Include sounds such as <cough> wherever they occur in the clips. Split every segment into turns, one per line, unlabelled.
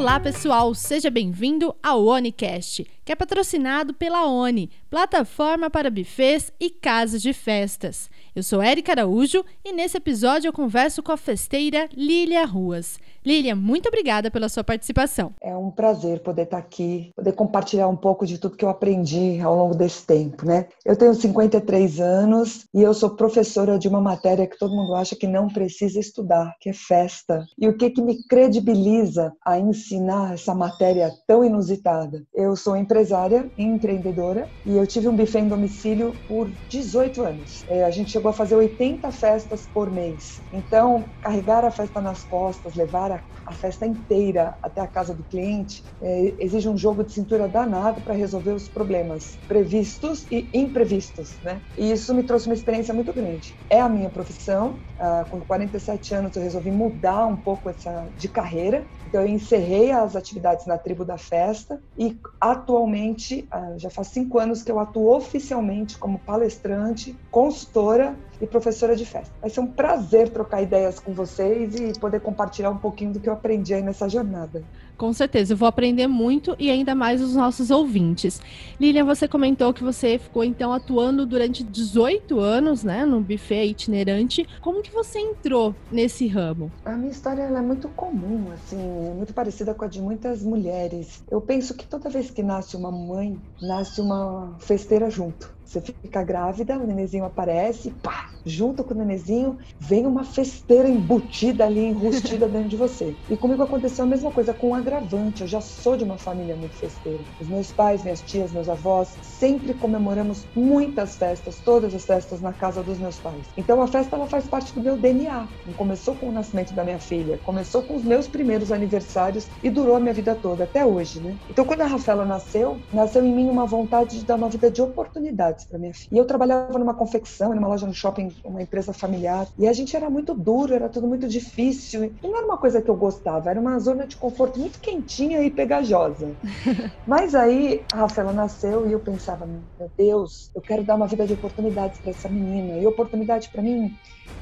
Olá, pessoal! Seja bem-vindo ao OniCast, que é patrocinado pela Oni, plataforma para bufês e casas de festas. Eu sou Érica Araújo e nesse episódio eu converso com a festeira Lília Ruas. Lília, muito obrigada pela sua participação.
É um prazer poder estar aqui, poder compartilhar um pouco de tudo que eu aprendi ao longo desse tempo, né? Eu tenho 53 anos e eu sou professora de uma matéria que todo mundo acha que não precisa estudar, que é festa. E o que que me credibiliza a ensinar essa matéria tão inusitada? Eu sou empresária e empreendedora e eu tive um buffet em domicílio por 18 anos. É, a gente chegou a fazer 80 festas por mês. Então, carregar a festa nas costas, levar a, a festa inteira até a casa do cliente, é, exige um jogo de cintura danado para resolver os problemas previstos e imprevistos, né? E isso me trouxe uma experiência muito grande. É a minha profissão. Ah, com 47 anos eu resolvi mudar um pouco essa de carreira. Então eu encerrei as atividades na tribo da festa e atualmente ah, já faz cinco anos que eu atuo oficialmente como palestrante, consultora e professora de festa. Vai ser um prazer trocar ideias com vocês e poder compartilhar um pouquinho do que eu aprendi aí nessa jornada.
Com certeza, eu vou aprender muito e ainda mais os nossos ouvintes. Lilian, você comentou que você ficou então atuando durante 18 anos, né, no buffet itinerante. Como que você entrou nesse ramo?
A minha história é muito comum, assim, é muito parecida com a de muitas mulheres. Eu penso que toda vez que nasce uma mãe, nasce uma festeira junto. Você fica grávida, o nenenzinho aparece, pá, junto com o nenenzinho, vem uma festeira embutida ali, enrustida <laughs> dentro de você. E comigo aconteceu a mesma coisa com um agravante. Eu já sou de uma família muito festeira. Os meus pais, minhas tias, meus avós, sempre comemoramos muitas festas, todas as festas na casa dos meus pais. Então a festa ela faz parte do meu DNA. Não começou com o nascimento da minha filha, começou com os meus primeiros aniversários e durou a minha vida toda, até hoje, né? Então quando a Rafaela nasceu, nasceu em mim uma vontade de dar uma vida de para minha filha. E eu trabalhava numa confecção, numa loja no shopping, uma empresa familiar, e a gente era muito duro, era tudo muito difícil. E não era uma coisa que eu gostava, era uma zona de conforto muito quentinha e pegajosa. <laughs> Mas aí a Rafaela nasceu e eu pensava, meu Deus, eu quero dar uma vida de oportunidades para essa menina. E oportunidade para mim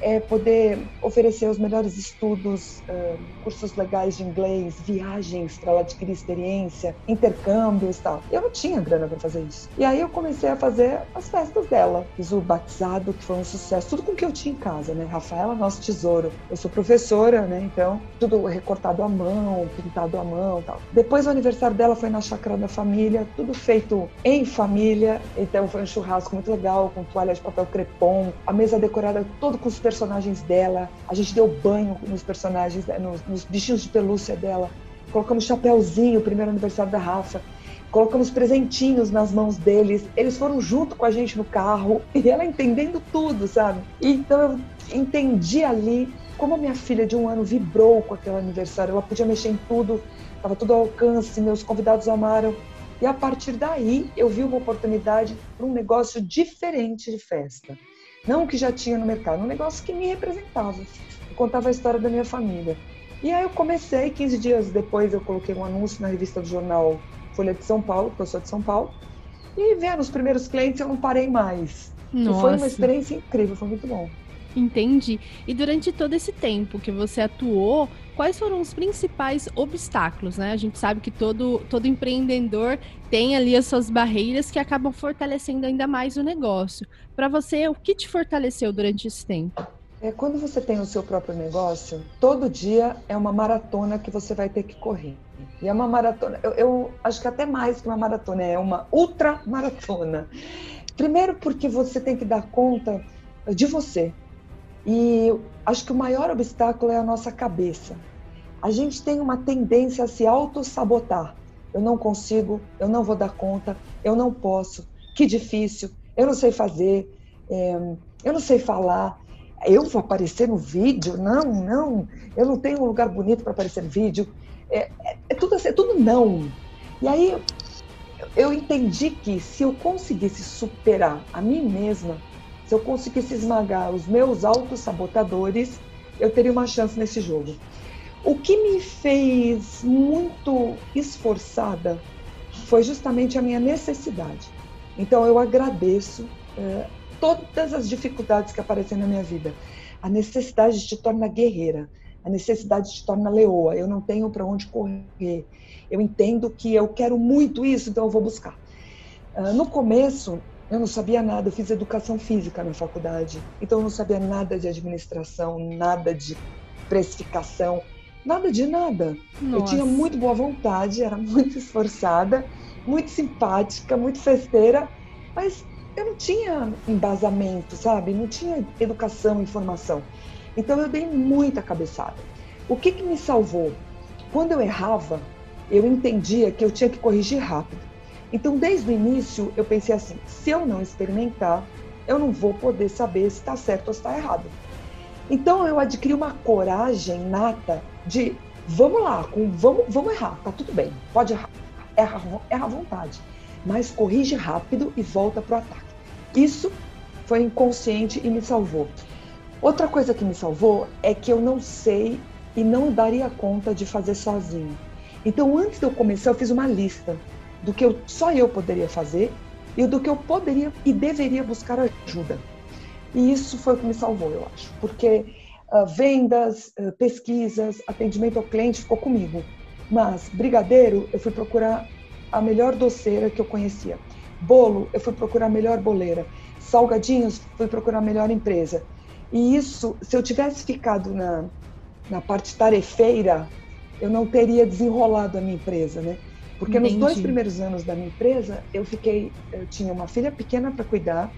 é poder oferecer os melhores estudos, cursos legais de inglês, viagens para ela adquirir experiência, intercâmbios e tal. Eu não tinha grana para fazer isso. E aí eu comecei a fazer as festas dela. Fiz o batizado, que foi um sucesso. Tudo com o que eu tinha em casa, né? Rafaela, nosso tesouro. Eu sou professora, né? Então, tudo recortado à mão, pintado à mão tal. Depois, o aniversário dela foi na chácara da família, tudo feito em família. Então, foi um churrasco muito legal, com toalha de papel crepom, a mesa decorada todo com personagens dela. A gente deu banho nos personagens, nos, nos bichinhos de pelúcia dela. Colocamos chapéuzinho, primeiro aniversário da Rafa colocamos presentinhos nas mãos deles, eles foram junto com a gente no carro <laughs> e ela entendendo tudo, sabe? Então eu entendi ali como a minha filha de um ano vibrou com aquele aniversário, ela podia mexer em tudo, estava tudo ao alcance, meus convidados amaram. E a partir daí eu vi uma oportunidade para um negócio diferente de festa. Não o que já tinha no mercado, um negócio que me representava. Eu contava a história da minha família. E aí eu comecei, 15 dias depois eu coloquei um anúncio na revista do jornal Folha de São Paulo, porque eu sou de São Paulo. E vendo os primeiros clientes, eu não parei mais. Nossa. E foi uma experiência incrível, foi muito bom.
Entendi. E durante todo esse tempo que você atuou, quais foram os principais obstáculos, né? A gente sabe que todo, todo empreendedor tem ali as suas barreiras que acabam fortalecendo ainda mais o negócio. Para você, o que te fortaleceu durante esse tempo?
É, quando você tem o seu próprio negócio, todo dia é uma maratona que você vai ter que correr. E é uma maratona, eu, eu acho que até mais que uma maratona, é uma ultra maratona. Primeiro porque você tem que dar conta de você. E acho que o maior obstáculo é a nossa cabeça. A gente tem uma tendência a se auto-sabotar. Eu não consigo, eu não vou dar conta, eu não posso, que difícil, eu não sei fazer, é, eu não sei falar, eu vou aparecer no vídeo? Não, não, eu não tenho um lugar bonito para aparecer no vídeo. É, é, é, tudo assim, é tudo não. E aí eu entendi que se eu conseguisse superar a mim mesma, se eu conseguisse esmagar os meus autossabotadores, eu teria uma chance nesse jogo. O que me fez muito esforçada foi justamente a minha necessidade. Então eu agradeço é, todas as dificuldades que aparecem na minha vida. A necessidade te torna guerreira. A necessidade te torna leoa. Eu não tenho para onde correr. Eu entendo que eu quero muito isso, então eu vou buscar. Uh, no começo, eu não sabia nada. Eu fiz educação física na faculdade, então eu não sabia nada de administração, nada de precificação, nada de nada. Nossa. Eu tinha muito boa vontade, era muito esforçada, muito simpática, muito festeira, mas eu não tinha embasamento, sabe? Não tinha educação, informação. Então eu dei muita cabeçada. O que, que me salvou? Quando eu errava, eu entendia que eu tinha que corrigir rápido. Então, desde o início, eu pensei assim: se eu não experimentar, eu não vou poder saber se está certo ou se está errado. Então, eu adquiri uma coragem nata de vamos lá, com, vamos, vamos errar, tá tudo bem, pode errar, erra, erra à vontade, mas corrige rápido e volta para o ataque. Isso foi inconsciente e me salvou. Outra coisa que me salvou é que eu não sei e não daria conta de fazer sozinho. Então, antes de eu começar, eu fiz uma lista do que eu, só eu poderia fazer e do que eu poderia e deveria buscar ajuda. E isso foi o que me salvou, eu acho, porque uh, vendas, uh, pesquisas, atendimento ao cliente ficou comigo. Mas brigadeiro, eu fui procurar a melhor doceira que eu conhecia. Bolo, eu fui procurar a melhor boleira. Salgadinhos, fui procurar a melhor empresa. E isso, se eu tivesse ficado na, na parte tarefeira, eu não teria desenrolado a minha empresa, né? Porque Entendi. nos dois primeiros anos da minha empresa, eu fiquei, eu tinha uma filha pequena para cuidar,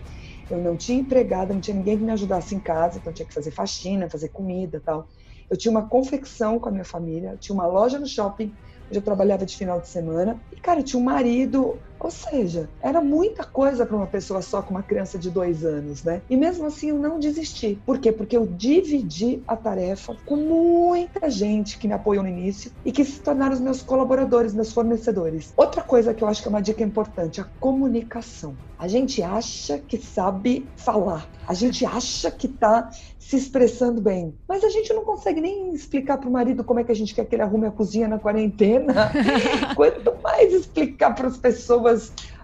eu não tinha empregada, não tinha ninguém que me ajudasse em casa, então tinha que fazer faxina, fazer comida, tal. Eu tinha uma confecção com a minha família, tinha uma loja no shopping onde eu trabalhava de final de semana. E, cara, eu tinha um marido, ou seja, era muita coisa para uma pessoa só com uma criança de dois anos, né? E mesmo assim eu não desisti. Por quê? Porque eu dividi a tarefa com muita gente que me apoiou no início e que se tornaram os meus colaboradores, meus fornecedores. Outra coisa que eu acho que é uma dica importante, a comunicação. A gente acha que sabe falar, a gente acha que está se expressando bem, mas a gente não consegue nem explicar para o marido como é que a gente quer que ele arrume a cozinha na quarentena. <laughs> Quanto mais explicar para as pessoas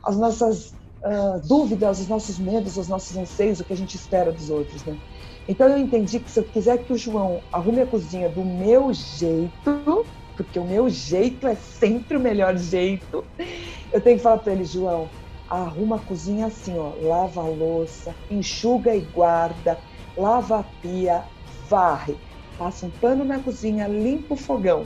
as nossas uh, dúvidas, os nossos medos, os nossos anseios, o que a gente espera dos outros, né? Então eu entendi que se eu quiser que o João arrume a cozinha do meu jeito, porque o meu jeito é sempre o melhor jeito, eu tenho que falar para ele, João, arruma a cozinha assim, ó, lava a louça, enxuga e guarda, lava a pia, varre, passa um pano na cozinha, limpa o fogão.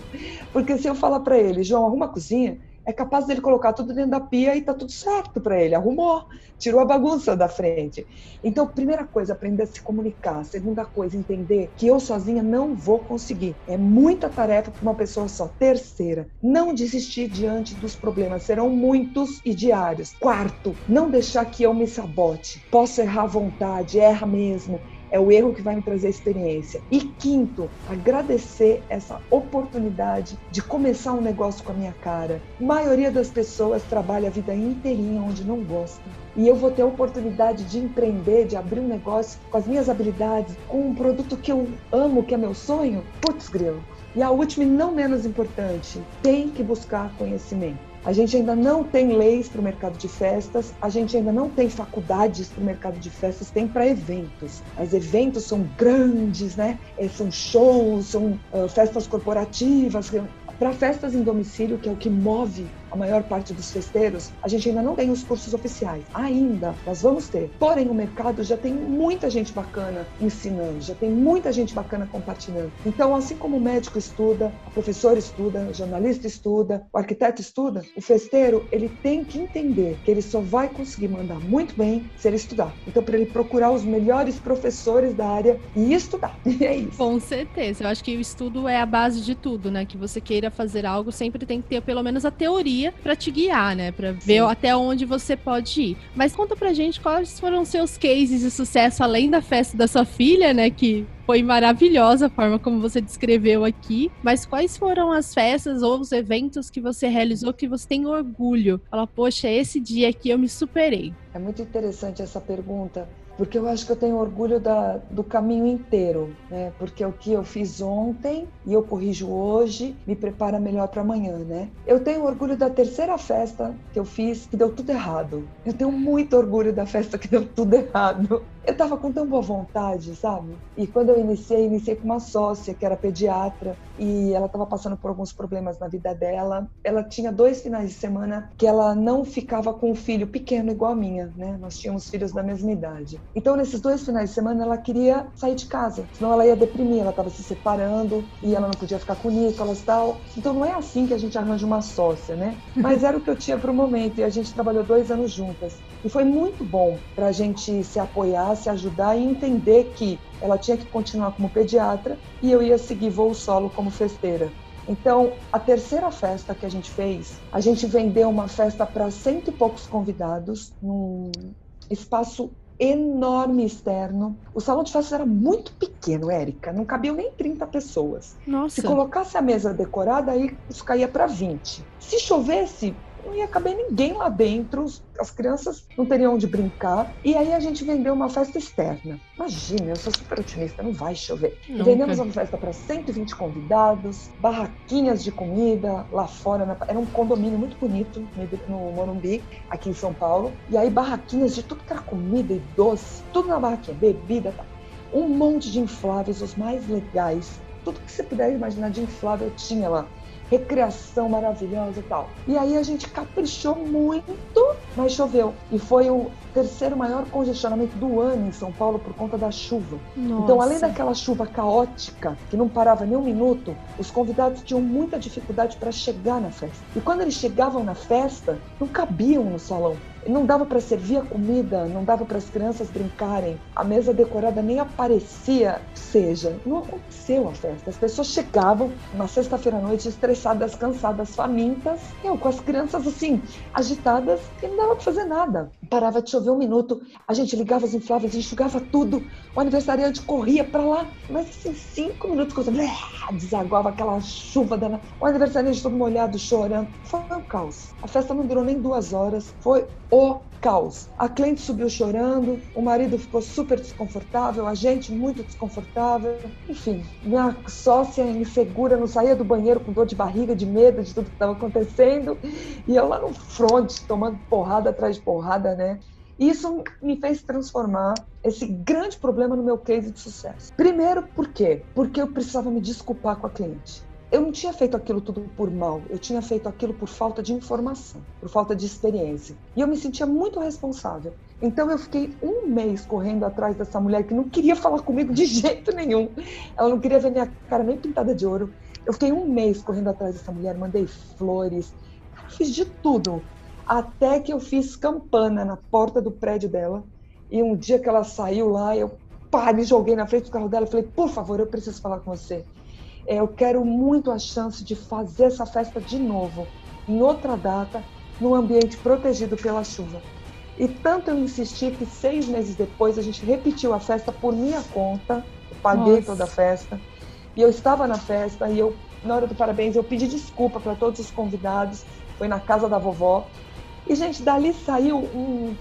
Porque se eu falar para ele, João, arruma a cozinha, é capaz dele colocar tudo dentro da pia e tá tudo certo para ele. Arrumou, tirou a bagunça da frente. Então, primeira coisa, aprender a se comunicar. Segunda coisa, entender que eu sozinha não vou conseguir. É muita tarefa para uma pessoa só. Terceira, não desistir diante dos problemas. Serão muitos e diários. Quarto, não deixar que eu me sabote. Posso errar à vontade, erra mesmo é o erro que vai me trazer experiência. E quinto, agradecer essa oportunidade de começar um negócio com a minha cara. A maioria das pessoas trabalha a vida inteirinha onde não gosta. E eu vou ter a oportunidade de empreender, de abrir um negócio com as minhas habilidades, com um produto que eu amo, que é meu sonho. Putz, grilo. E a última e não menos importante, tem que buscar conhecimento. A gente ainda não tem leis para o mercado de festas, a gente ainda não tem faculdades para o mercado de festas, tem para eventos. Mas eventos são grandes, né? É, são shows, são uh, festas corporativas, para festas em domicílio, que é o que move a maior parte dos festeiros, a gente ainda não tem os cursos oficiais. Ainda, nós vamos ter. Porém, o mercado já tem muita gente bacana ensinando, já tem muita gente bacana compartilhando. Então, assim como o médico estuda, a professora estuda, o jornalista estuda, o arquiteto estuda, o festeiro, ele tem que entender que ele só vai conseguir mandar muito bem se ele estudar. Então, para ele procurar os melhores professores da área e estudar. <laughs> E é isso.
Com certeza. Eu acho que o estudo é a base de tudo, né? Que você queira fazer algo, sempre tem que ter pelo menos a teoria guia para te guiar, né? Para ver até onde você pode ir. Mas conta pra gente quais foram seus cases de sucesso além da festa da sua filha, né? Que foi maravilhosa a forma como você descreveu aqui. Mas quais foram as festas ou os eventos que você realizou que você tem orgulho? Fala, poxa, esse dia aqui eu me superei.
É muito interessante essa pergunta, porque eu acho que eu tenho orgulho da, do caminho inteiro, né? Porque o que eu fiz ontem e eu corrijo hoje me prepara melhor para amanhã, né? Eu tenho orgulho da terceira festa que eu fiz que deu tudo errado. Eu tenho muito orgulho da festa que deu tudo errado. Eu tava com tão boa vontade, sabe? E quando eu iniciei, iniciei com uma sócia que era pediatra e ela estava passando por alguns problemas na vida dela. Ela tinha dois finais de semana que ela não ficava com um filho pequeno igual a minha, né? Nós tínhamos filhos da mesma idade. Então, nesses dois finais de semana, ela queria sair de casa, senão ela ia deprimir. Ela estava se separando e ela não podia ficar com o Nicolas e tal. Então, não é assim que a gente arranja uma sócia, né? <laughs> Mas era o que eu tinha para o momento e a gente trabalhou dois anos juntas. E foi muito bom para a gente se apoiar, se ajudar e entender que ela tinha que continuar como pediatra e eu ia seguir voo solo como festeira. Então, a terceira festa que a gente fez, a gente vendeu uma festa para cento e poucos convidados, num espaço enorme externo. O salão de festas era muito pequeno, Érica, não cabiam nem 30 pessoas.
Nossa.
Se colocasse a mesa decorada, aí isso caía para 20. Se chovesse, não ia caber ninguém lá dentro, as crianças não teriam onde brincar. E aí a gente vendeu uma festa externa. Imagina, eu sou super otimista, não vai chover. Nunca. Vendemos uma festa para 120 convidados, barraquinhas de comida lá fora. Na... Era um condomínio muito bonito no Morumbi, aqui em São Paulo. E aí barraquinhas de tudo que era comida e doce, tudo na barraquinha, bebida, tá. um monte de infláveis, os mais legais. Tudo que você puder imaginar de inflável tinha lá recreação maravilhosa e tal. E aí a gente caprichou muito, mas choveu. E foi o terceiro maior congestionamento do ano em São Paulo por conta da chuva. Nossa. Então, além daquela chuva caótica, que não parava nem um minuto, os convidados tinham muita dificuldade para chegar na festa. E quando eles chegavam na festa, não cabiam no salão. Não dava para servir a comida, não dava para as crianças brincarem, a mesa decorada nem aparecia. Seja, não aconteceu a festa. As pessoas chegavam uma sexta-feira à noite estressadas, cansadas, famintas, eu, com as crianças assim, agitadas, e não dava para fazer nada. Parava de chover um minuto, a gente ligava os infláveis, enxugava tudo, o aniversariante corria para lá, mas assim, cinco minutos, coisa, desaguava aquela chuva dana. O aniversariante todo molhado, chorando. Foi um caos. A festa não durou nem duas horas, foi o caos. A cliente subiu chorando, o marido ficou super desconfortável, a gente muito desconfortável. Enfim, minha sócia insegura não saía do banheiro com dor de barriga, de medo de tudo que estava acontecendo. E eu lá no front, tomando porrada atrás de porrada, né? Isso me fez transformar esse grande problema no meu case de sucesso. Primeiro, por quê? Porque eu precisava me desculpar com a cliente eu não tinha feito aquilo tudo por mal, eu tinha feito aquilo por falta de informação, por falta de experiência. E eu me sentia muito responsável. Então eu fiquei um mês correndo atrás dessa mulher que não queria falar comigo de <laughs> jeito nenhum. Ela não queria ver minha cara nem pintada de ouro. Eu fiquei um mês correndo atrás dessa mulher, mandei flores, fiz de tudo. Até que eu fiz campana na porta do prédio dela. E um dia que ela saiu lá, eu pá, me joguei na frente do carro dela e falei: por favor, eu preciso falar com você. É, eu quero muito a chance de fazer essa festa de novo, em outra data, num ambiente protegido pela chuva. E tanto eu insisti que seis meses depois a gente repetiu a festa por minha conta, eu paguei Nossa. toda a festa, e eu estava na festa e eu, na hora do parabéns, eu pedi desculpa para todos os convidados, foi na casa da vovó. E, gente, dali saiu um,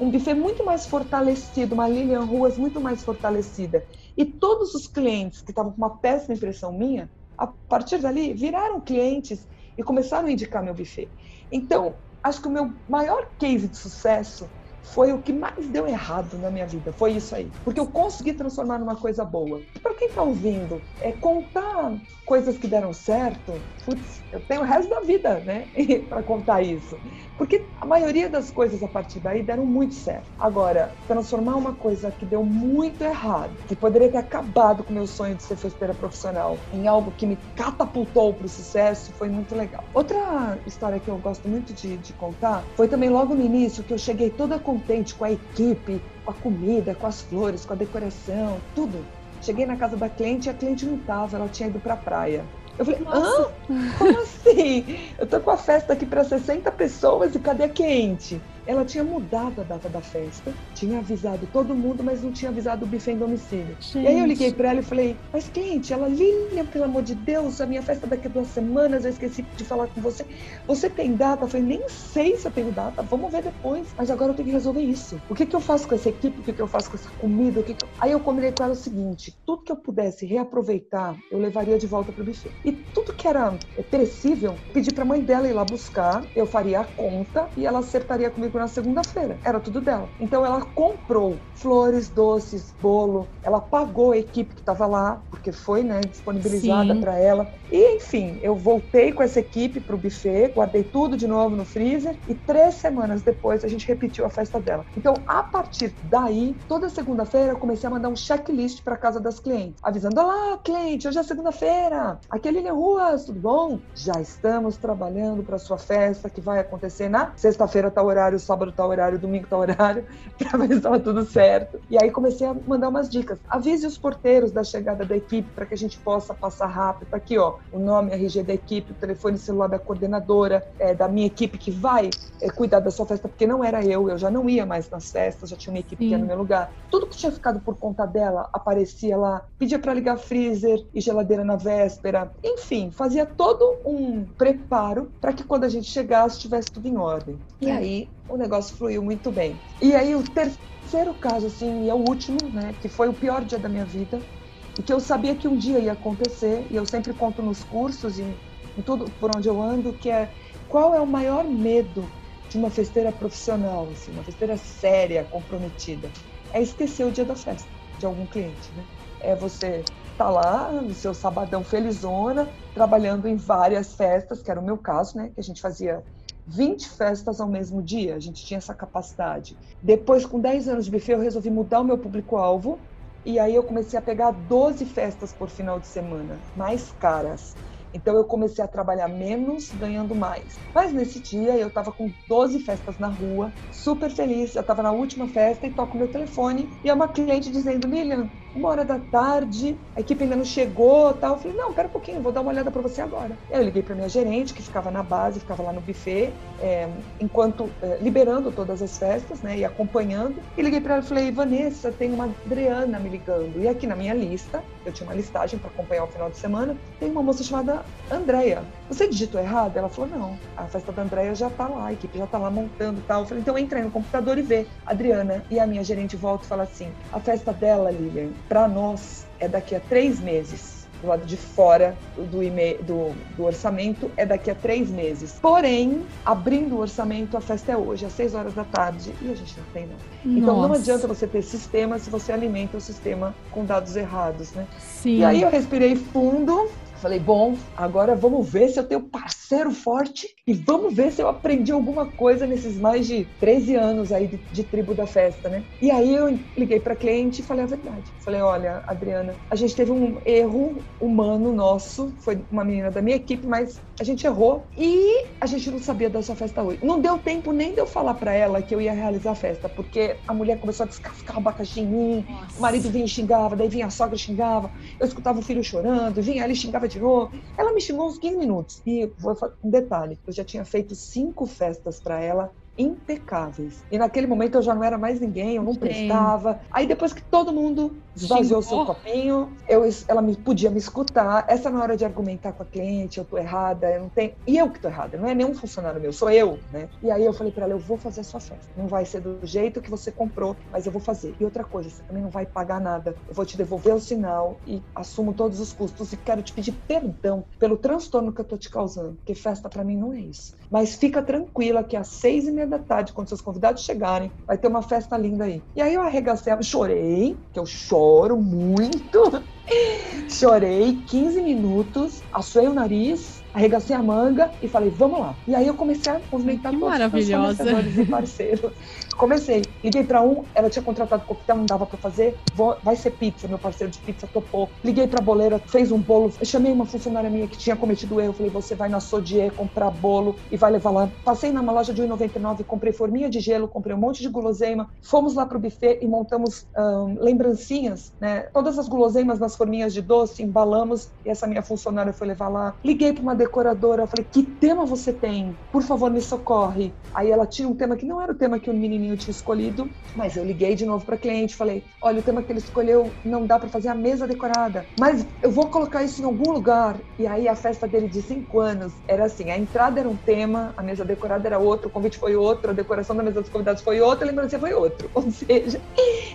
um buffet muito mais fortalecido, uma Lilian Ruas muito mais fortalecida. E todos os clientes que estavam com uma péssima impressão minha, a partir dali, viraram clientes e começaram a indicar meu buffet. Então, acho que o meu maior case de sucesso foi o que mais deu errado na minha vida. Foi isso aí. Porque eu consegui transformar numa coisa boa. Para quem está ouvindo, é contar coisas que deram certo, putz, eu tenho o resto da vida, né, <laughs> para contar isso. Porque a maioria das coisas a partir daí deram muito certo. Agora, transformar uma coisa que deu muito errado, que poderia ter acabado com o meu sonho de ser festeira profissional, em algo que me catapultou para o sucesso, foi muito legal. Outra história que eu gosto muito de, de contar foi também logo no início que eu cheguei toda contente com a equipe, com a comida, com as flores, com a decoração, tudo. Cheguei na casa da cliente e a cliente não estava, ela tinha ido para a praia. Eu falei, Nossa. hã? Como assim? Eu tô com a festa aqui para 60 pessoas e cadê a quente? Ela tinha mudado a data da festa, tinha avisado todo mundo, mas não tinha avisado o buffet em domicílio. Gente. E aí eu liguei para ela e falei, mas cliente, ela, Lilian, pelo amor de Deus, a minha festa daqui a duas semanas, eu esqueci de falar com você. Você tem data? Eu falei, nem sei se eu tenho data, vamos ver depois. Mas agora eu tenho que resolver isso. O que, que eu faço com essa equipe? O que, que eu faço com essa comida? O que que... Aí eu combinei com ela o seguinte, tudo que eu pudesse reaproveitar, eu levaria de volta pro buffet. E tudo que era perecível, pedi pra mãe dela ir lá buscar, eu faria a conta e ela acertaria comigo na segunda-feira, era tudo dela. Então ela comprou flores, doces, bolo, ela pagou a equipe que estava lá, porque foi né, disponibilizada para ela. E enfim, eu voltei com essa equipe para o buffet, guardei tudo de novo no freezer e três semanas depois a gente repetiu a festa dela. Então, a partir daí, toda segunda-feira eu comecei a mandar um checklist para casa das clientes, avisando: Olá, cliente, hoje é segunda-feira, aqui é Lilian Ruas, tudo bom? Já estamos trabalhando para sua festa que vai acontecer na sexta-feira, tá horário, sábado tá horário, domingo tá horário, <laughs> para ver se estava tudo certo. E aí comecei a mandar umas dicas. Avise os porteiros da chegada da equipe para que a gente possa passar rápido. Tá aqui, ó, o nome, RG da equipe, o telefone celular da coordenadora, é, da minha equipe que vai é, cuidar da sua festa, porque não era eu, eu já não ia mais nas festas, já tinha uma equipe Sim. que ia no meu lugar. Tudo que tinha ficado por conta dela aparecia lá, pedia para ligar freezer e geladeira na véspera, enfim, fazia todo um preparo para que quando a gente chegasse tivesse tudo em ordem. E é. aí o negócio fluiu muito bem. E aí o terceiro caso, assim, e é o último, né, que foi o pior dia da minha vida, e que eu sabia que um dia ia acontecer, e eu sempre conto nos cursos e em tudo por onde eu ando, que é qual é o maior medo de uma festeira profissional, assim, uma festeira séria, comprometida? É esquecer o dia da festa de algum cliente, né? É você tá lá no seu sabadão felizona, trabalhando em várias festas, que era o meu caso, né? Que a gente fazia 20 festas ao mesmo dia, a gente tinha essa capacidade. Depois, com 10 anos de buffet, eu resolvi mudar o meu público-alvo e aí eu comecei a pegar 12 festas por final de semana, mais caras. Então eu comecei a trabalhar menos, ganhando mais. Mas nesse dia eu estava com 12 festas na rua, super feliz. Já estava na última festa e toco meu telefone e é uma cliente dizendo: Lilian, uma hora da tarde, a equipe ainda não chegou tal. Eu falei, não, pera um pouquinho, vou dar uma olhada para você agora. Eu liguei para minha gerente, que ficava na base, ficava lá no buffet, é, enquanto é, liberando todas as festas, né, e acompanhando. E liguei para ela e falei, Vanessa, tem uma Adriana me ligando. E aqui na minha lista, eu tinha uma listagem para acompanhar o final de semana, tem uma moça chamada Andréia. Você digitou errado? Ela falou, não, a festa da Andréia já tá lá, a equipe já tá lá montando tal. Eu falei, então entra aí no computador e vê. Adriana e a minha gerente volta e fala assim, a festa dela, Lilian, para nós é daqui a três meses. Do lado de fora do, do, do, orçamento é daqui a três meses. Porém, abrindo o orçamento, a festa é hoje, às seis horas da tarde, e a gente não tem não. Nossa. Então não adianta você ter sistema se você alimenta o sistema com dados errados, né? Sim. E aí eu respirei fundo, Falei, bom, agora vamos ver se eu tenho parceiro forte e vamos ver se eu aprendi alguma coisa nesses mais de 13 anos aí de, de tribo da festa, né? E aí eu liguei para cliente e falei a verdade. Falei, olha, Adriana, a gente teve um erro humano nosso, foi uma menina da minha equipe, mas a gente errou e a gente não sabia da sua festa hoje. Não deu tempo nem de eu falar para ela que eu ia realizar a festa, porque a mulher começou a descascar o abacaxi em mim, Nossa. o marido vinha e xingava, daí vinha a sogra e xingava, eu escutava o filho chorando, vinha ela e xingava Ela me xingou uns 15 minutos. E vou um detalhe: eu já tinha feito cinco festas para ela impecáveis. E naquele momento eu já não era mais ninguém, eu não Sim. prestava. Aí depois que todo mundo esvaziou o seu copinho, eu, ela me, podia me escutar. Essa na hora de argumentar com a cliente, eu tô errada, eu não tenho. E eu que tô errada, não é nenhum funcionário meu, sou eu, né? E aí eu falei para ela, eu vou fazer a sua festa. Não vai ser do jeito que você comprou, mas eu vou fazer. E outra coisa, você também não vai pagar nada. Eu vou te devolver o sinal e assumo todos os custos e quero te pedir perdão pelo transtorno que eu tô te causando, porque festa para mim não é isso. Mas fica tranquila que às seis e meia da tarde, quando seus convidados chegarem, vai ter uma festa linda aí. E aí eu arregacei, chorei, que eu choro muito. <laughs> Chorei 15 minutos, assuei o nariz, arregacei a manga e falei, vamos lá. E aí eu comecei a movimentar
que todos os
fornecedores e parceiros. Comecei, liguei para um, ela tinha contratado coquetel, não dava para fazer, vou, vai ser pizza, meu parceiro de pizza topou. Liguei para a boleira, fez um bolo, eu chamei uma funcionária minha que tinha cometido erro, falei, você vai na Sodier comprar bolo e vai levar lá. Passei numa loja de 1,99, comprei forminha de gelo, comprei um monte de guloseima, fomos lá pro buffet e montamos um, lembrancinhas, né? Todas as guloseimas nas forminhas de doce, embalamos e essa minha funcionária foi levar lá. Liguei para uma decoradora, falei: "Que tema você tem? Por favor, me socorre". Aí ela tinha um tema que não era o tema que o menininho tinha escolhido, mas eu liguei de novo para cliente, falei: "Olha, o tema que ele escolheu não dá para fazer a mesa decorada, mas eu vou colocar isso em algum lugar". E aí a festa dele de cinco anos era assim, a entrada era um tema, a mesa decorada era outro, o convite foi outro, a decoração da mesa dos convidados foi outra, a lembrança foi outro. <laughs> Ou seja,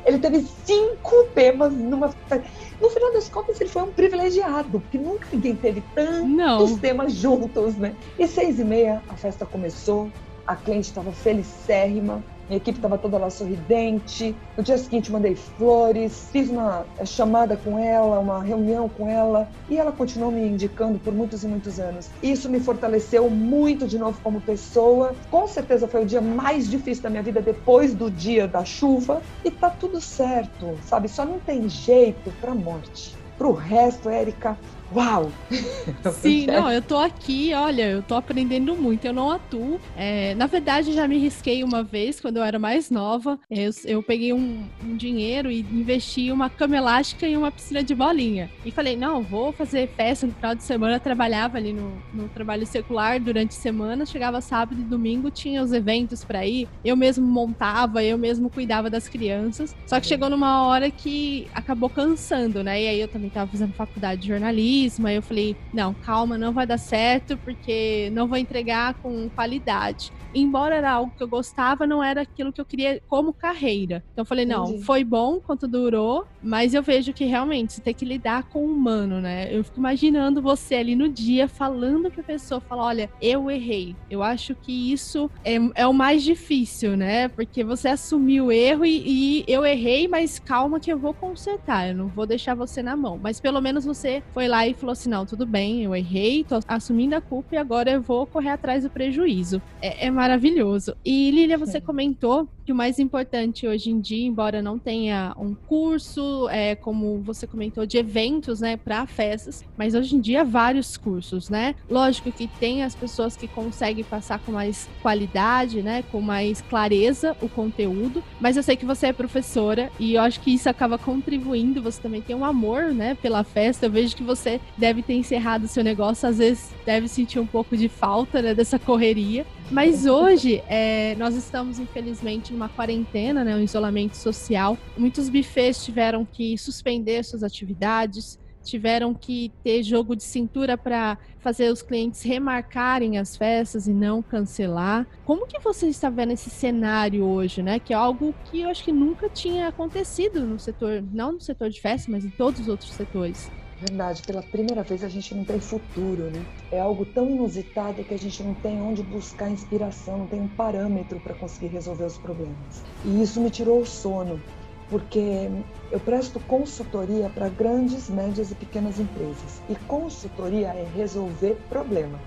ele teve cinco temas numa festa no final das contas, ele foi um privilegiado, porque nunca ninguém teve tantos Não. temas juntos, né? E seis e meia, a festa começou, a cliente estava felicérrima, minha equipe estava toda lá sorridente. No dia seguinte, mandei flores, fiz uma eh, chamada com ela, uma reunião com ela, e ela continuou me indicando por muitos e muitos anos. Isso me fortaleceu muito de novo como pessoa. Com certeza foi o dia mais difícil da minha vida depois do dia da chuva, e tá tudo certo, sabe? Só não tem jeito para morte. Pro resto, Érica, Uau!
Sim, não, eu tô aqui, olha, eu tô aprendendo muito, eu não atuo. É, na verdade, já me risquei uma vez, quando eu era mais nova. Eu, eu peguei um, um, dinheiro e investi uma cama elástica em uma piscina de bolinha. E falei, não, vou fazer festa no final de semana. Eu trabalhava ali no, no trabalho secular durante a semana, chegava sábado e domingo, tinha os eventos para ir. Eu mesmo montava, eu mesmo cuidava das crianças. Só que chegou numa hora que acabou cansando, né? E aí eu também tava fazendo faculdade de jornalismo Aí eu falei, não, calma, não vai dar certo, porque não vou entregar com qualidade. Embora era algo que eu gostava, não era aquilo que eu queria como carreira. Então eu falei, não, Entendi. foi bom quanto durou, mas eu vejo que realmente você tem que lidar com o humano, né? Eu fico imaginando você ali no dia falando pra pessoa, falar, olha, eu errei. Eu acho que isso é, é o mais difícil, né? Porque você assumiu o erro e, e eu errei, mas calma que eu vou consertar, eu não vou deixar você na mão. Mas pelo menos você foi lá e falou assim: não, tudo bem, eu errei, tô assumindo a culpa e agora eu vou correr atrás do prejuízo. É, é maravilhoso. E Lilia, você comentou que o mais importante hoje em dia, embora não tenha um curso, é, como você comentou, de eventos, né, para festas, mas hoje em dia vários cursos, né? Lógico que tem as pessoas que conseguem passar com mais qualidade, né, com mais clareza o conteúdo, mas eu sei que você é professora e eu acho que isso acaba contribuindo, você também tem um amor, né, pela festa. Eu vejo que você deve ter encerrado seu negócio, às vezes deve sentir um pouco de falta né, dessa correria. Mas hoje, é, nós estamos, infelizmente, numa quarentena, né, um isolamento social. Muitos bufês tiveram que suspender suas atividades, tiveram que ter jogo de cintura para fazer os clientes remarcarem as festas e não cancelar. Como que você está vendo esse cenário hoje, né? Que é algo que eu acho que nunca tinha acontecido no setor, não no setor de festas, mas em todos os outros setores.
Verdade, pela primeira vez a gente não tem futuro, né? É algo tão inusitado que a gente não tem onde buscar inspiração, não tem um parâmetro para conseguir resolver os problemas. E isso me tirou o sono, porque eu presto consultoria para grandes, médias e pequenas empresas. E consultoria é resolver problema.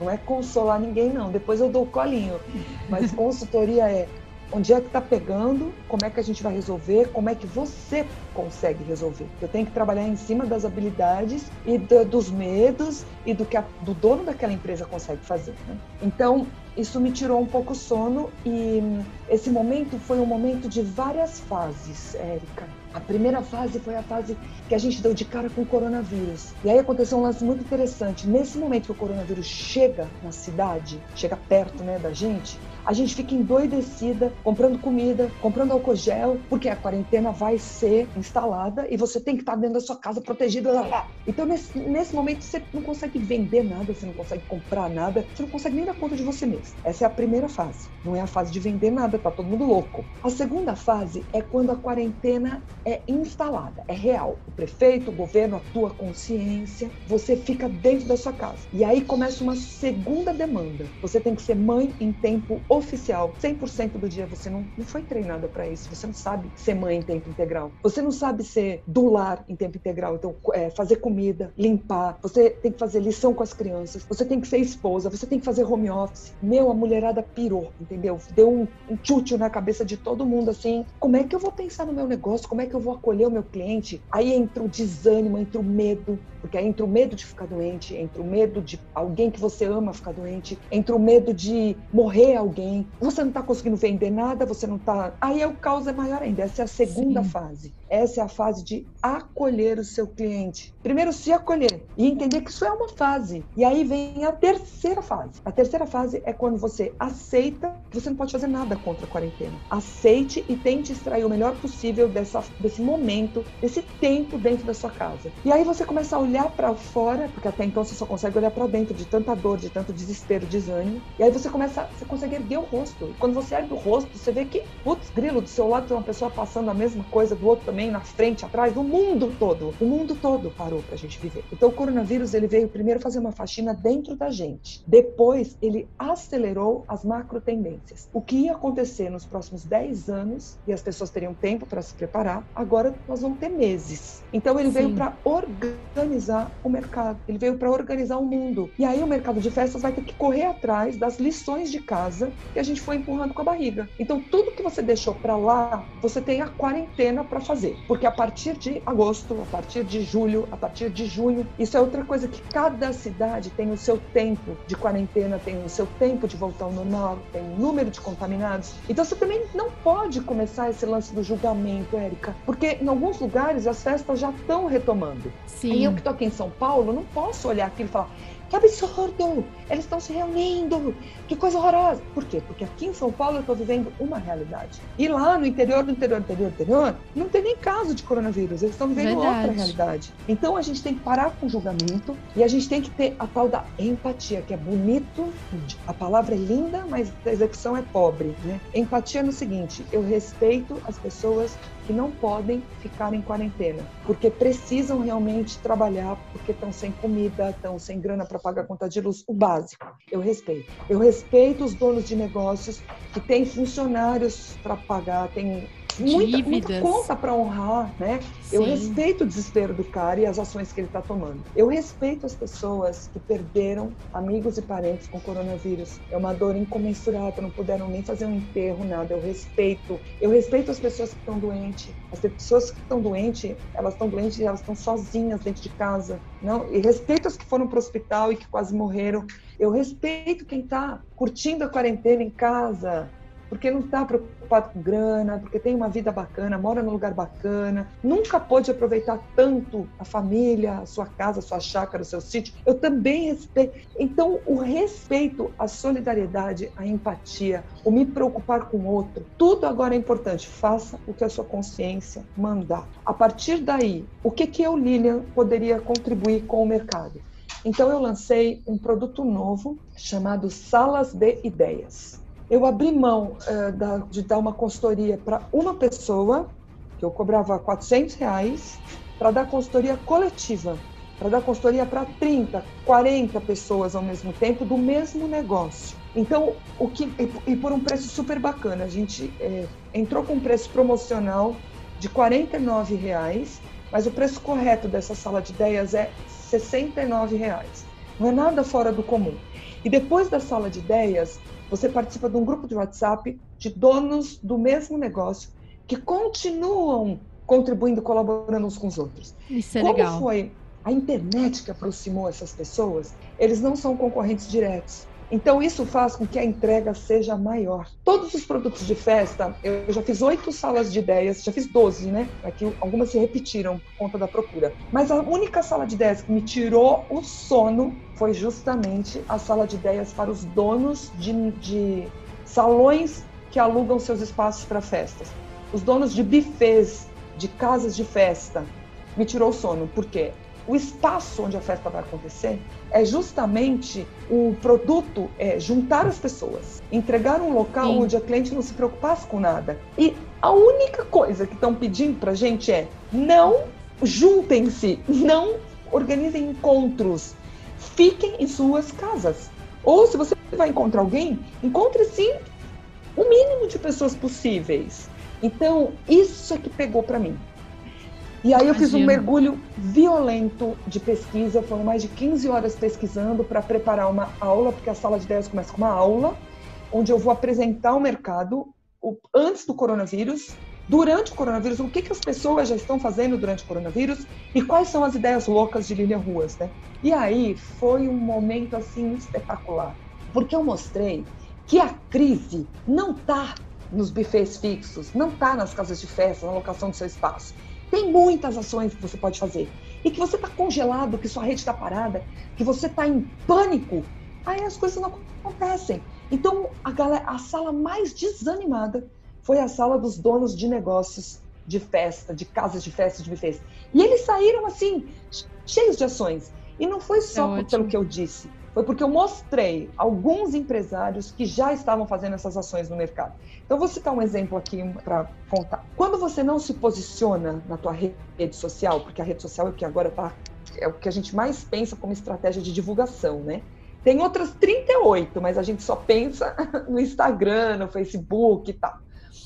Não é consolar ninguém, não. Depois eu dou o colinho. Mas consultoria é onde é que está pegando, como é que a gente vai resolver, como é que você consegue resolver. Eu tenho que trabalhar em cima das habilidades e do, dos medos e do que a, do dono daquela empresa consegue fazer. Né? Então, isso me tirou um pouco o sono e esse momento foi um momento de várias fases, Érica. A primeira fase foi a fase que a gente deu de cara com o coronavírus. E aí aconteceu um lance muito interessante. Nesse momento que o coronavírus chega na cidade, chega perto né, da gente, a gente fica endoidecida, comprando comida, comprando álcool gel, porque a quarentena vai ser instalada e você tem que estar dentro da sua casa protegida. Então, nesse, nesse momento, você não consegue vender nada, você não consegue comprar nada, você não consegue nem dar conta de você mesmo. Essa é a primeira fase. Não é a fase de vender nada, tá todo mundo louco. A segunda fase é quando a quarentena é instalada, é real. O prefeito, o governo, a tua consciência, você fica dentro da sua casa. E aí começa uma segunda demanda. Você tem que ser mãe em tempo oficial. 100% do dia você não, não foi treinada para isso. Você não sabe ser mãe em tempo integral. Você não sabe ser do lar em tempo integral. Então, é, fazer comida, limpar. Você tem que fazer lição com as crianças. Você tem que ser esposa. Você tem que fazer home office. Meu, a mulherada pirou, entendeu? Deu um, um tchutchu na cabeça de todo mundo assim. Como é que eu vou pensar no meu negócio? Como é que eu vou acolher o meu cliente? Aí entra o desânimo, entra o medo. Porque aí entra o medo de ficar doente, entra o medo de alguém que você ama ficar doente, entra o medo de morrer alguém você não está conseguindo vender nada, você não está. Aí o caos é maior ainda. Essa é a segunda Sim. fase. Essa é a fase de acolher o seu cliente. Primeiro, se acolher e entender que isso é uma fase. E aí vem a terceira fase. A terceira fase é quando você aceita que você não pode fazer nada contra a quarentena. Aceite e tente extrair o melhor possível dessa, desse momento, desse tempo dentro da sua casa. E aí você começa a olhar para fora, porque até então você só consegue olhar para dentro de tanta dor, de tanto desespero, desânimo. E aí você começa, você consegue erguer erguer o rosto. E quando você ergue o rosto, você vê que, putz, grilo, do seu lado tem uma pessoa passando a mesma coisa, do outro também, na frente, atrás, do mundo todo. O mundo todo parou pra gente viver. Então o coronavírus, ele veio primeiro fazer uma faxina dentro da gente. Depois, ele acelerou as macro tendências. O que ia acontecer nos próximos 10 anos, e as pessoas teriam tempo para se preparar, agora nós vamos ter meses. Então ele Sim. veio para organizar o mercado, ele veio para organizar o mundo. E aí o mercado de festas vai ter que correr atrás das lições de casa que a gente foi empurrando com a barriga. Então tudo que você deixou para lá, você tem a quarentena para fazer, porque a partir de agosto, a partir de julho, a partir de junho, isso é outra coisa que cada cidade tem o seu tempo de quarentena, tem o seu tempo de voltar ao normal, tem o número de contaminados. Então você também não pode começar esse lance do julgamento, Érica, porque em alguns lugares as festas já estão retomando. Sim. E eu que estou aqui em São Paulo, não posso olhar aquilo e falar que absurdo! Eles estão se reunindo! Que coisa horrorosa! Por quê? Porque aqui em São Paulo eu estou vivendo uma realidade. E lá no interior do interior do interior do interior, não tem nem caso de coronavírus. Eles estão vivendo Verdade. outra realidade. Então a gente tem que parar com o julgamento e a gente tem que ter a tal da empatia, que é bonito, a palavra é linda, mas a execução é pobre. Né? Empatia no seguinte: eu respeito as pessoas que não podem ficar em quarentena, porque precisam realmente trabalhar, porque estão sem comida, estão sem grana para pagar a conta de luz, o básico. Eu respeito. Eu respeito os donos de negócios que têm funcionários para pagar, têm muita, muita conta para honrar, né? Sim. Eu respeito o desespero do cara e as ações que ele está tomando. Eu respeito as pessoas que perderam amigos e parentes com coronavírus. É uma dor incomensurável, não puderam nem fazer um enterro, nada. Eu respeito. Eu respeito as pessoas que estão doentes. As pessoas que estão doentes, elas estão doentes e elas estão sozinhas dentro de casa. Não, e respeito as que foram para o hospital e que quase morreram. Eu respeito quem está curtindo a quarentena em casa, porque não está preocupado com grana, porque tem uma vida bacana, mora num lugar bacana, nunca pôde aproveitar tanto a família, a sua casa, a sua chácara, o seu sítio. Eu também respeito. Então, o respeito, a solidariedade, a empatia, o me preocupar com o outro, tudo agora é importante. Faça o que a sua consciência mandar. A partir daí, o que, que eu, Lilian, poderia contribuir com o mercado? Então, eu lancei um produto novo chamado Salas de Ideias eu abri mão uh, de dar uma consultoria para uma pessoa, que eu cobrava 400 reais, para dar consultoria coletiva, para dar consultoria para 30, 40 pessoas ao mesmo tempo do mesmo negócio. Então, o que e por um preço super bacana, a gente é, entrou com um preço promocional de 49 reais, mas o preço correto dessa sala de ideias é 69 reais. Não é nada fora do comum. E depois da sala de ideias, você participa de um grupo de WhatsApp de donos do mesmo negócio que continuam contribuindo, colaborando uns com os outros.
Isso é
Como
legal.
foi a internet que aproximou essas pessoas? Eles não são concorrentes diretos. Então, isso faz com que a entrega seja maior. Todos os produtos de festa, eu já fiz oito salas de ideias, já fiz doze, né? Aqui algumas se repetiram por conta da procura. Mas a única sala de ideias que me tirou o sono foi justamente a sala de ideias para os donos de, de salões que alugam seus espaços para festas. Os donos de bufês, de casas de festa. Me tirou o sono. Por quê? o espaço onde a festa vai acontecer é justamente o produto é juntar as pessoas, entregar um local Sim. onde a cliente não se preocupasse com nada. E a única coisa que estão pedindo para a gente é não juntem-se, não organizem encontros, fiquem em suas casas. Ou se você vai encontrar alguém, encontre sim o mínimo de pessoas possíveis. Então, isso é que pegou para mim. E aí eu fiz um mergulho violento de pesquisa, foram mais de 15 horas pesquisando para preparar uma aula, porque a sala de ideias começa com uma aula, onde eu vou apresentar o mercado o, antes do coronavírus, durante o coronavírus, o que, que as pessoas já estão fazendo durante o coronavírus e quais são as ideias loucas de Lilian Ruas, né? E aí foi um momento assim espetacular, porque eu mostrei que a crise não está nos bufês fixos, não está nas casas de festa, na locação do seu espaço. Tem muitas ações que você pode fazer. E que você está congelado, que sua rede está parada, que você está em pânico, aí as coisas não acontecem. Então, a, galera, a sala mais desanimada foi a sala dos donos de negócios de festa, de casas de festa, de buffets. E eles saíram assim, cheios de ações. E não foi só é pelo que eu disse, Foi porque eu mostrei alguns empresários que já estavam fazendo essas ações no mercado. Então, vou citar um exemplo aqui para contar. Quando você não se posiciona na tua rede social, porque a rede social é o que agora tá, é o que a gente mais pensa como estratégia de divulgação, né? Tem outras 38, mas a gente só pensa <laughs> no Instagram, no Facebook e tal.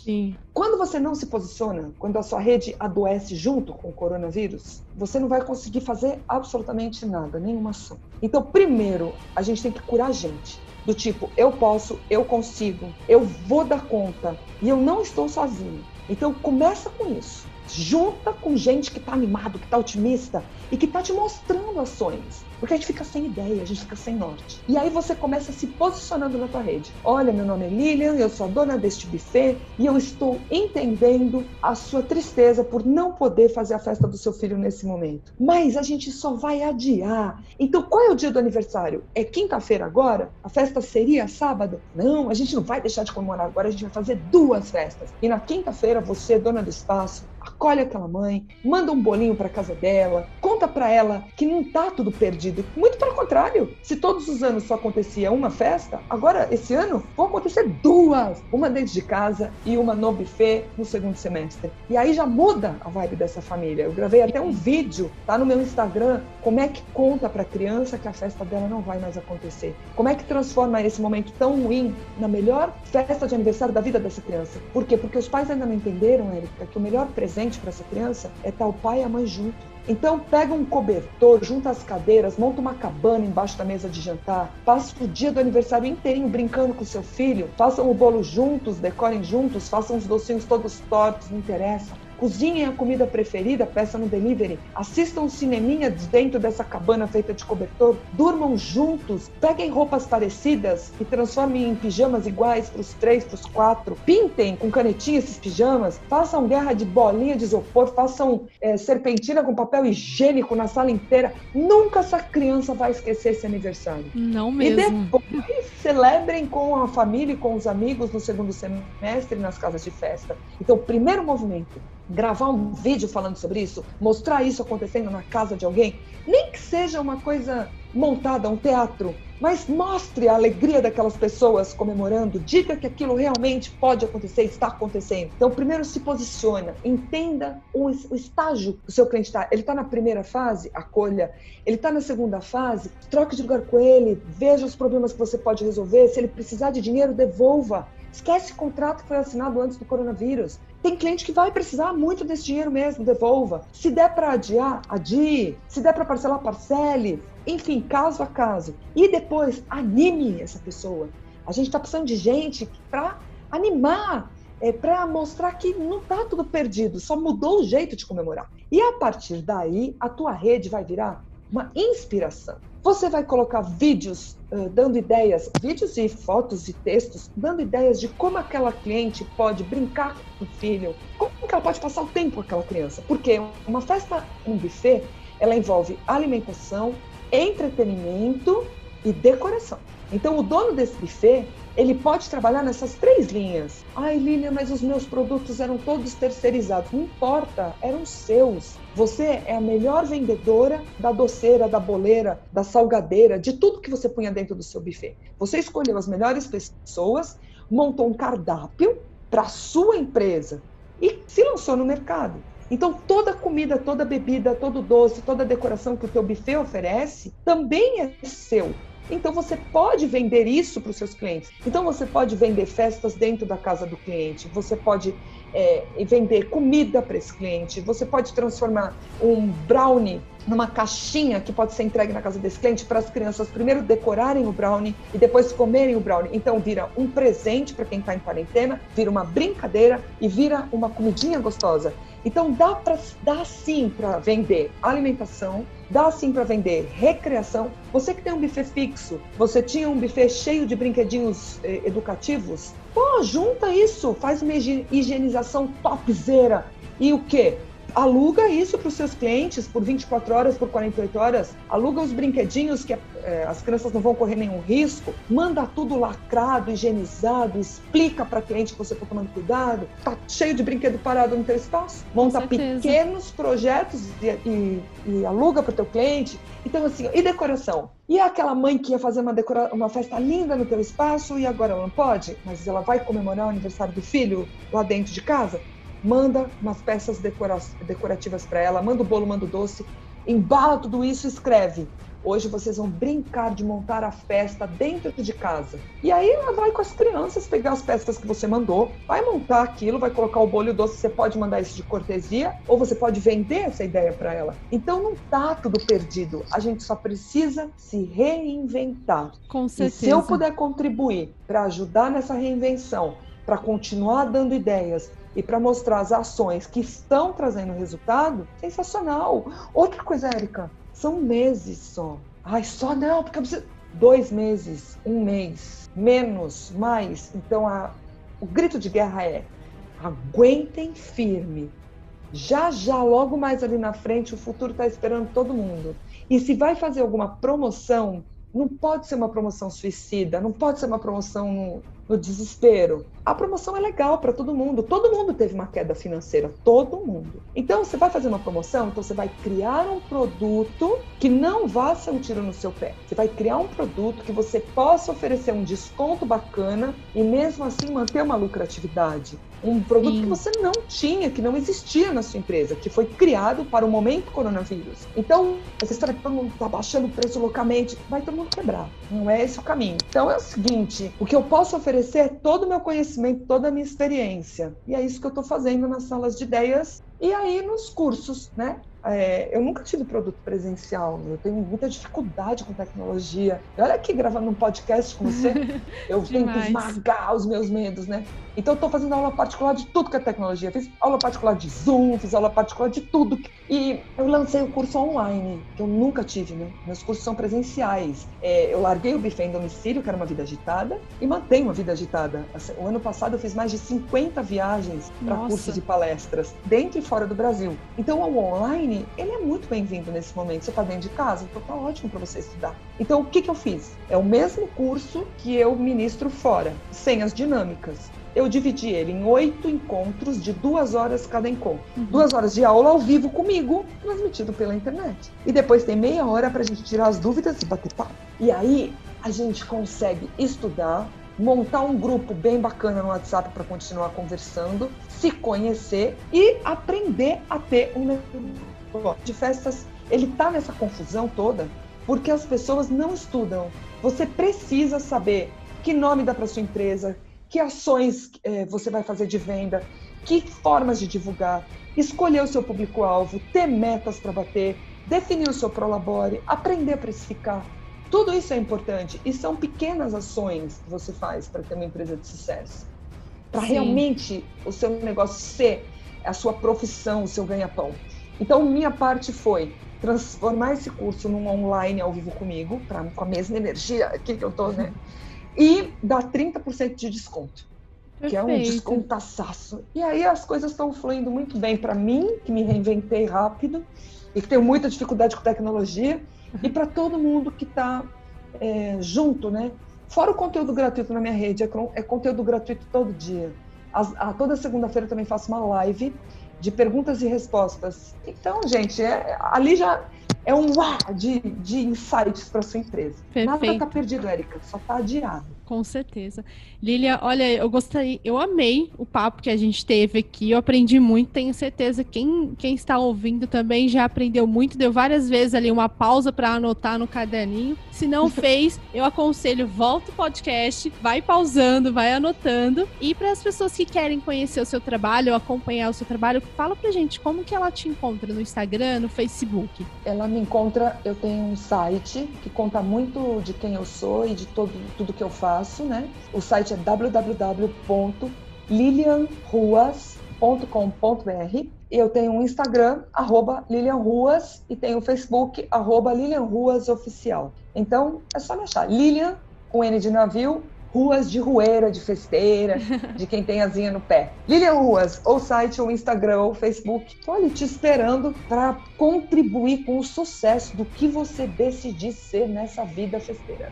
Sim. Quando você não se posiciona, quando a sua rede adoece junto com o coronavírus, você não vai conseguir fazer absolutamente nada, nenhuma ação. Então, primeiro, a gente tem que curar a gente. Do tipo, eu posso, eu consigo, eu vou dar conta e eu não estou sozinho. Então, começa com isso. Junta com gente que está animado, que está otimista e que está te mostrando ações. Porque a gente fica sem ideia, a gente fica sem norte. E aí você começa se posicionando na tua rede. Olha, meu nome é Lilian, eu sou a dona deste buffet e eu estou entendendo a sua tristeza por não poder fazer a festa do seu filho nesse momento. Mas a gente só vai adiar. Então, qual é o dia do aniversário? É quinta-feira agora? A festa seria sábado? Não, a gente não vai deixar de comemorar agora, a gente vai fazer duas festas. E na quinta-feira, você, dona do espaço, acolhe aquela mãe, manda um bolinho para casa dela, conta para ela que não tá tudo perdido. Muito pelo contrário. Se todos os anos só acontecia uma festa, agora esse ano vão acontecer duas, uma dentro de casa e uma no buffet no segundo semestre. E aí já muda a vibe dessa família. Eu gravei até um vídeo, tá no meu Instagram, como é que conta para criança que a festa dela não vai mais acontecer. Como é que transforma esse momento tão ruim na melhor festa de aniversário da vida dessa criança. Por quê? Porque os pais ainda não entenderam, Érica, que o melhor presente para essa criança é estar o pai e a mãe junto. Então pega um cobertor, junta as cadeiras, monta uma cabana embaixo da mesa de jantar, passa o dia do aniversário inteirinho brincando com seu filho, façam o bolo juntos, decorem juntos, façam os docinhos todos tortos, não interessa cozinhem a comida preferida, peça no delivery, assistam um cineminha dentro dessa cabana feita de cobertor, durmam juntos, peguem roupas parecidas e transformem em pijamas iguais para os três, para os quatro, pintem com canetinha esses pijamas, façam guerra de bolinha de isopor, façam é, serpentina com papel higiênico na sala inteira. Nunca essa criança vai esquecer esse aniversário.
Não mesmo.
E depois celebrem com a família e com os amigos no segundo semestre nas casas de festa. Então, primeiro movimento, gravar um vídeo falando sobre isso, mostrar isso acontecendo na casa de alguém, nem que seja uma coisa montada, um teatro, mas mostre a alegria daquelas pessoas comemorando, diga que aquilo realmente pode acontecer, está acontecendo. Então, primeiro se posiciona, entenda o, estágio que o seu cliente está. Ele está na primeira fase, acolha. Ele está na segunda fase, troque de lugar com ele, veja os problemas que você pode resolver. Se ele precisar de dinheiro, devolva. Esquece o contrato que foi assinado antes do coronavírus. Tem cliente que vai precisar muito desse dinheiro mesmo, devolva. Se der para adiar, adie. Se der para parcelar, parcele. Enfim, caso a caso. E depois, anime essa pessoa. A gente está precisando de gente para animar, é, para mostrar que não está tudo perdido, só mudou o jeito de comemorar. E a partir daí, a tua rede vai virar uma inspiração. Você vai colocar vídeos uh, dando ideias, vídeos e fotos e textos, dando ideias de como aquela cliente pode brincar com o filho, como que ela pode passar o tempo com aquela criança. Porque uma festa, um buffet, ela envolve alimentação, entretenimento e decoração. Então, o dono desse buffet, ele pode trabalhar nessas três linhas. Ai, Lilian, mas os meus produtos eram todos terceirizados. Não importa, eram seus. Você é a melhor vendedora da doceira, da boleira, da salgadeira, de tudo que você punha dentro do seu buffet. Você escolheu as melhores pessoas, montou um cardápio para sua empresa e se lançou no mercado. Então, toda comida, toda bebida, todo doce, toda decoração que o teu buffet oferece também é seu. Então você pode vender isso para os seus clientes. Então você pode vender festas dentro da casa do cliente, você pode é, vender comida para esse cliente, você pode transformar um brownie numa caixinha que pode ser entregue na casa desse cliente para as crianças primeiro decorarem o brownie e depois comerem o brownie. Então vira um presente para quem está em quarentena, vira uma brincadeira e vira uma comidinha gostosa. Então dá para dá sim para vender alimentação, dá sim para vender recreação. Você que tem um buffet fixo, você tinha um buffet cheio de brinquedinhos eh, educativos, pô, junta isso, faz uma higienização topzera. E o quê? Aluga isso para os seus clientes por 24 horas, por 48 horas, aluga os brinquedinhos que é, as crianças não vão correr nenhum risco, manda tudo lacrado, higienizado, explica para cliente que você está tomando cuidado, tá cheio de brinquedo parado no teu espaço, monta pequenos projetos e, e, e aluga para o teu cliente. Então assim, e decoração? E aquela mãe que ia fazer uma, decora... uma festa linda no teu espaço e agora ela não pode, mas ela vai comemorar o aniversário do filho lá dentro de casa? Manda umas peças decora... decorativas para ela, manda o bolo, manda o doce, embala tudo isso e escreve. Hoje vocês vão brincar de montar a festa dentro de casa. E aí ela vai com as crianças pegar as peças que você mandou, vai montar aquilo, vai colocar o bolo e o doce. Você pode mandar isso de cortesia ou você pode vender essa ideia para ela. Então não tá tudo perdido. A gente só precisa se reinventar.
Com certeza.
E se eu puder contribuir para ajudar nessa reinvenção, para continuar dando ideias, e para mostrar as ações que estão trazendo resultado, sensacional. Outra coisa, Érica, são meses só. Ai, só não, porque eu preciso. Dois meses, um mês, menos, mais. Então, a... o grito de guerra é: aguentem firme. Já, já, logo mais ali na frente, o futuro está esperando todo mundo. E se vai fazer alguma promoção, não pode ser uma promoção suicida, não pode ser uma promoção no desespero. A promoção é legal para todo mundo. Todo mundo teve uma queda financeira, todo mundo. Então, você vai fazer uma promoção, então você vai criar um produto que não vá ser um tiro no seu pé. Você vai criar um produto que você possa oferecer um desconto bacana e mesmo assim manter uma lucratividade. Um produto Sim. que você não tinha, que não existia na sua empresa, que foi criado para o momento coronavírus. Então, essa história que todo mundo está baixando o preço loucamente, vai todo mundo quebrar. Não é esse o caminho. Então, é o seguinte: o que eu posso oferecer é todo o meu conhecimento, toda a minha experiência. E é isso que eu estou fazendo nas salas de ideias e aí nos cursos, né? É, eu nunca tive produto presencial, eu tenho muita dificuldade com tecnologia. Olha aqui gravando um podcast com você, <laughs> eu tenho que esmagar os meus medos, né? Então, eu estou fazendo aula particular de tudo que é tecnologia. Fiz aula particular de Zoom, fiz aula particular de tudo. E eu lancei o curso online, que eu nunca tive, né? Meus cursos são presenciais. É, eu larguei o buffet em domicílio, que era uma vida agitada, e mantenho uma vida agitada. Assim, o ano passado, eu fiz mais de 50 viagens para cursos e palestras, dentro e fora do Brasil. Então, o online, ele é muito bem-vindo nesse momento. Você está dentro de casa, então tá ótimo para você estudar. Então, o que, que eu fiz? É o mesmo curso que eu ministro fora, sem as dinâmicas eu dividi ele em oito encontros de duas horas cada encontro. Uhum. Duas horas de aula ao vivo comigo, transmitido pela internet. E depois tem meia hora para a gente tirar as dúvidas e bater papo. E aí a gente consegue estudar, montar um grupo bem bacana no WhatsApp para continuar conversando, se conhecer e aprender a ter um de festas. Ele está nessa confusão toda porque as pessoas não estudam. Você precisa saber que nome dá para sua empresa, que ações é, você vai fazer de venda, que formas de divulgar, escolher o seu público-alvo, ter metas para bater, definir o seu prolabore, aprender a precificar. Tudo isso é importante e são pequenas ações que você faz para ter uma empresa de sucesso. Para realmente o seu negócio ser a sua profissão, o seu ganha-pão. Então, minha parte foi transformar esse curso num online ao vivo comigo, pra, com a mesma energia aqui que eu estou, né? e dá 30% de desconto. Perfeito. Que é um descontaçaço. E aí as coisas estão fluindo muito bem para mim, que me reinventei rápido e que tenho muita dificuldade com tecnologia, uhum. e para todo mundo que está é, junto, né? Fora o conteúdo gratuito na minha rede, é, é conteúdo gratuito todo dia. As, a, toda segunda-feira também faço uma live de perguntas e respostas. Então, gente, é, ali já é um uá de, de insights para sua empresa. Perfeito. Nada está perdido, Érica, só está adiado.
Com certeza. Lilia, olha, eu gostaria, eu amei o papo que a gente teve aqui, eu aprendi muito, tenho certeza quem, quem está ouvindo também já aprendeu muito, deu várias vezes ali uma pausa para anotar no caderninho. Se não <laughs> fez, eu aconselho, volta o podcast, vai pausando, vai anotando. E para as pessoas que querem conhecer o seu trabalho, acompanhar o seu trabalho, fala pra gente como que ela te encontra no Instagram, no Facebook.
Ela me encontra, eu tenho um site que conta muito de quem eu sou e de todo, tudo que eu faço faço, né? O site é www.lilianruas.com.br. Eu tenho um Instagram, arroba Lilian Ruas, e tenho o Facebook, arroba Lilian Ruas Oficial. Então, é só me achar. Lilian, com N de navio, ruas de rueira, de festeira, de quem tem asinha no pé. Lilian Ruas, ou site, ou Instagram, ou Facebook. Estou ali te esperando para contribuir com o sucesso do que você decidir ser nessa vida festeira.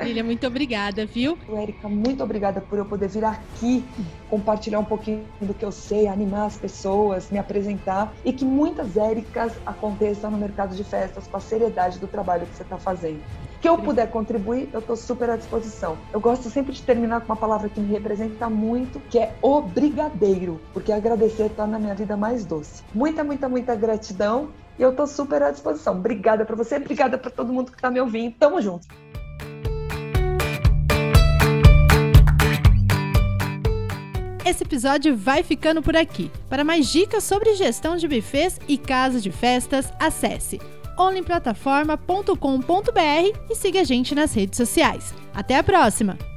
Lilian, muito obrigada, viu?
Érica, muito obrigada por eu poder vir aqui compartilhar um pouquinho do que eu sei, animar as pessoas, me apresentar e que muitas Éricas aconteçam no mercado de festas com a seriedade do trabalho que você está fazendo que eu puder contribuir, eu estou super à disposição. Eu gosto sempre de terminar com uma palavra que me representa muito, que é obrigadeiro, porque agradecer torna a minha vida mais doce. Muita, muita, muita gratidão e eu estou super à disposição. Obrigada para você, obrigada para todo mundo que está me ouvindo. Tamo junto.
Esse episódio vai ficando por aqui. Para mais dicas sobre gestão de buffets e casas de festas, acesse onlyplataforma.com.br e siga a gente nas redes sociais. Até a próxima!